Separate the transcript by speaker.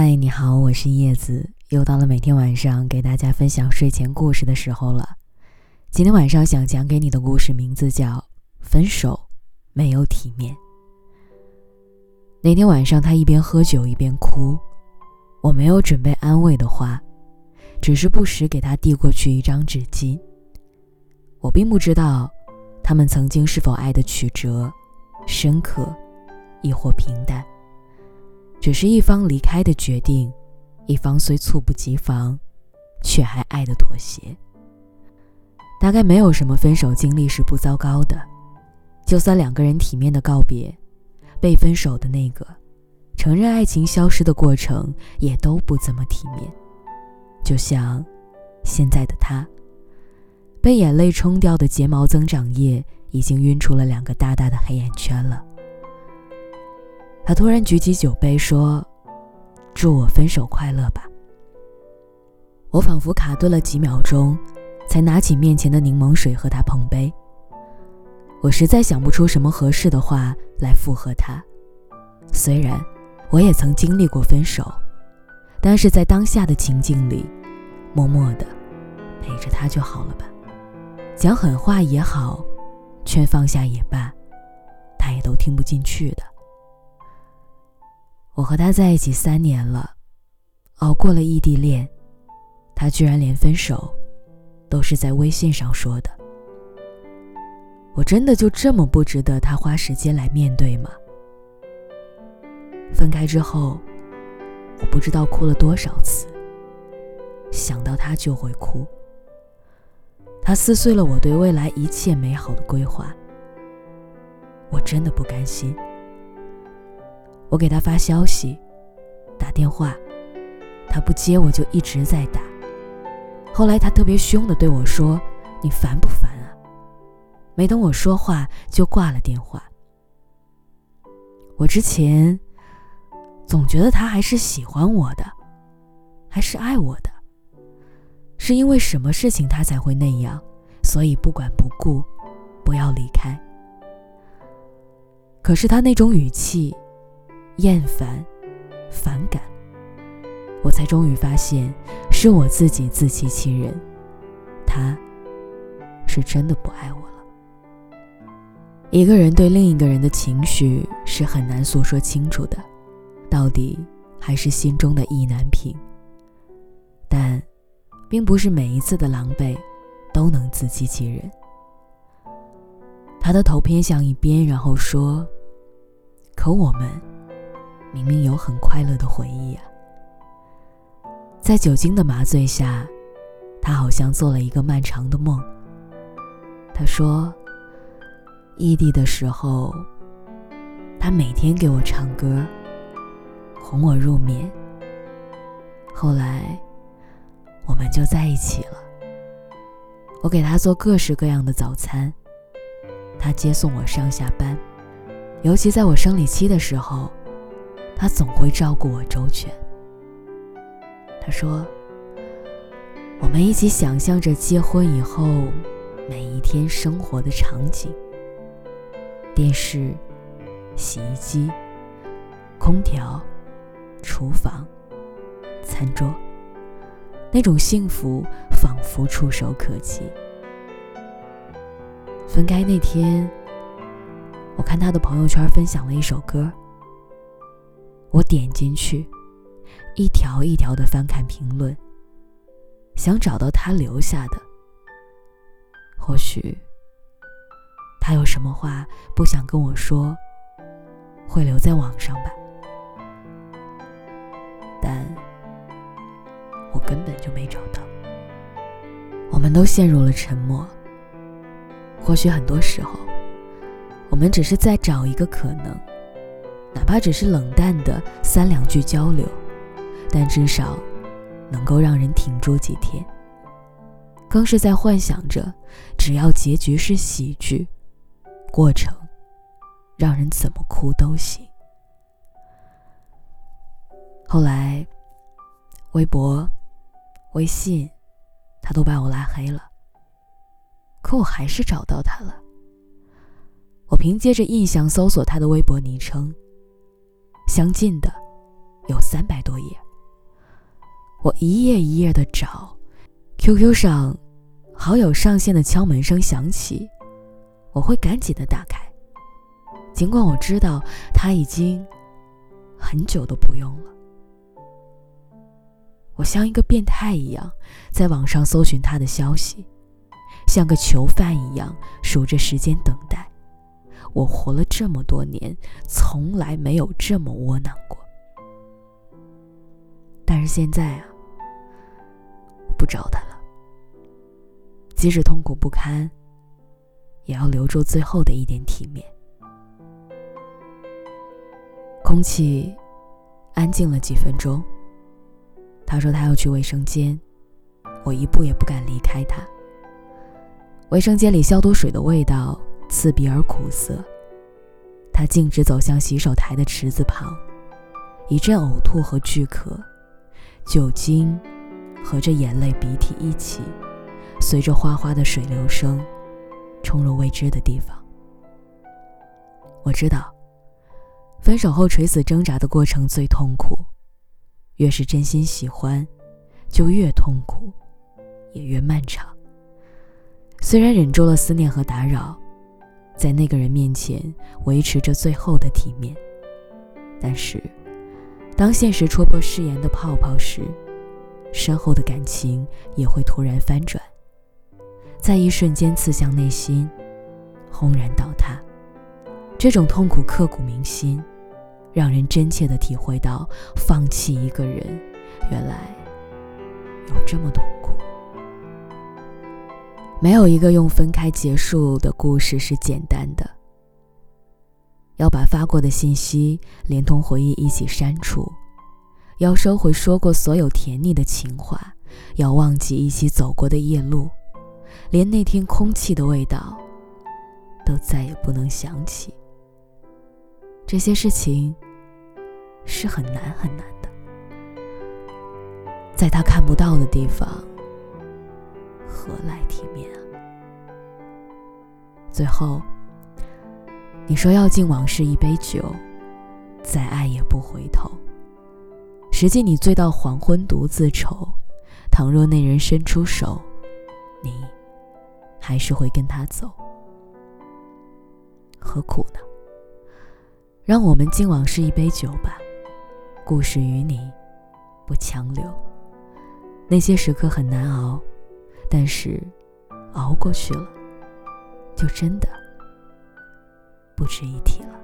Speaker 1: 嗨，你好，我是叶子，又到了每天晚上给大家分享睡前故事的时候了。今天晚上想讲给你的故事名字叫《分手没有体面》。那天晚上，他一边喝酒一边哭，我没有准备安慰的话，只是不时给他递过去一张纸巾。我并不知道，他们曾经是否爱的曲折、深刻，亦或平淡。只是一方离开的决定，一方虽猝不及防，却还爱的妥协。大概没有什么分手经历是不糟糕的，就算两个人体面的告别，被分手的那个承认爱情消失的过程也都不怎么体面。就像现在的他，被眼泪冲掉的睫毛增长液已经晕出了两个大大的黑眼圈了。他突然举起酒杯说：“祝我分手快乐吧。”我仿佛卡顿了几秒钟，才拿起面前的柠檬水和他碰杯。我实在想不出什么合适的话来附和他。虽然我也曾经历过分手，但是在当下的情境里，默默的陪着他就好了吧。讲狠话也好，劝放下也罢，他也都听不进去的。我和他在一起三年了，熬过了异地恋，他居然连分手都是在微信上说的。我真的就这么不值得他花时间来面对吗？分开之后，我不知道哭了多少次，想到他就会哭。他撕碎了我对未来一切美好的规划，我真的不甘心。我给他发消息，打电话，他不接，我就一直在打。后来他特别凶的对我说：“你烦不烦啊？”没等我说话就挂了电话。我之前总觉得他还是喜欢我的，还是爱我的，是因为什么事情他才会那样，所以不管不顾，不要离开。可是他那种语气。厌烦，反感，我才终于发现，是我自己自欺欺人，他是真的不爱我了。一个人对另一个人的情绪是很难诉说清楚的，到底还是心中的意难平。但，并不是每一次的狼狈，都能自欺欺人。他的头偏向一边，然后说：“可我们。”明明有很快乐的回忆啊，在酒精的麻醉下，他好像做了一个漫长的梦。他说，异地的时候，他每天给我唱歌，哄我入眠。后来，我们就在一起了。我给他做各式各样的早餐，他接送我上下班，尤其在我生理期的时候。他总会照顾我周全。他说：“我们一起想象着结婚以后每一天生活的场景：电视、洗衣机、空调、厨房、餐桌，那种幸福仿佛触手可及。”分开那天，我看他的朋友圈分享了一首歌。我点进去，一条一条的翻看评论，想找到他留下的。或许他有什么话不想跟我说，会留在网上吧。但我根本就没找到。我们都陷入了沉默。或许很多时候，我们只是在找一个可能。哪怕只是冷淡的三两句交流，但至少能够让人挺住几天。更是在幻想着，只要结局是喜剧，过程让人怎么哭都行。后来，微博、微信，他都把我拉黑了。可我还是找到他了。我凭借着印象搜索他的微博昵称。相近的有三百多页，我一页一页的找，QQ 上好友上线的敲门声响起，我会赶紧的打开，尽管我知道他已经很久都不用了。我像一个变态一样在网上搜寻他的消息，像个囚犯一样数着时间等待。我活了这么多年，从来没有这么窝囊过。但是现在啊，我不找他了。即使痛苦不堪，也要留住最后的一点体面。空气安静了几分钟。他说他要去卫生间，我一步也不敢离开他。卫生间里消毒水的味道刺鼻而苦涩。他径直走向洗手台的池子旁，一阵呕吐和巨咳，酒精和着眼泪、鼻涕一起，随着哗哗的水流声，冲入未知的地方。我知道，分手后垂死挣扎的过程最痛苦。越是真心喜欢，就越痛苦，也越漫长。虽然忍住了思念和打扰，在那个人面前维持着最后的体面，但是，当现实戳破誓言的泡泡时，深厚的感情也会突然翻转，在一瞬间刺向内心，轰然倒塌。这种痛苦刻骨铭心。让人真切的体会到，放弃一个人，原来有这么痛。没有一个用分开结束的故事是简单的。要把发过的信息连同回忆一起删除，要收回说过所有甜腻的情话，要忘记一起走过的夜路，连那天空气的味道都再也不能想起。这些事情。是很难很难的，在他看不到的地方，何来体面啊？最后，你说要敬往事一杯酒，再爱也不回头。实际你醉到黄昏独自愁，倘若那人伸出手，你还是会跟他走，何苦呢？让我们敬往事一杯酒吧。故事与你，不强留。那些时刻很难熬，但是熬过去了，就真的不值一提了。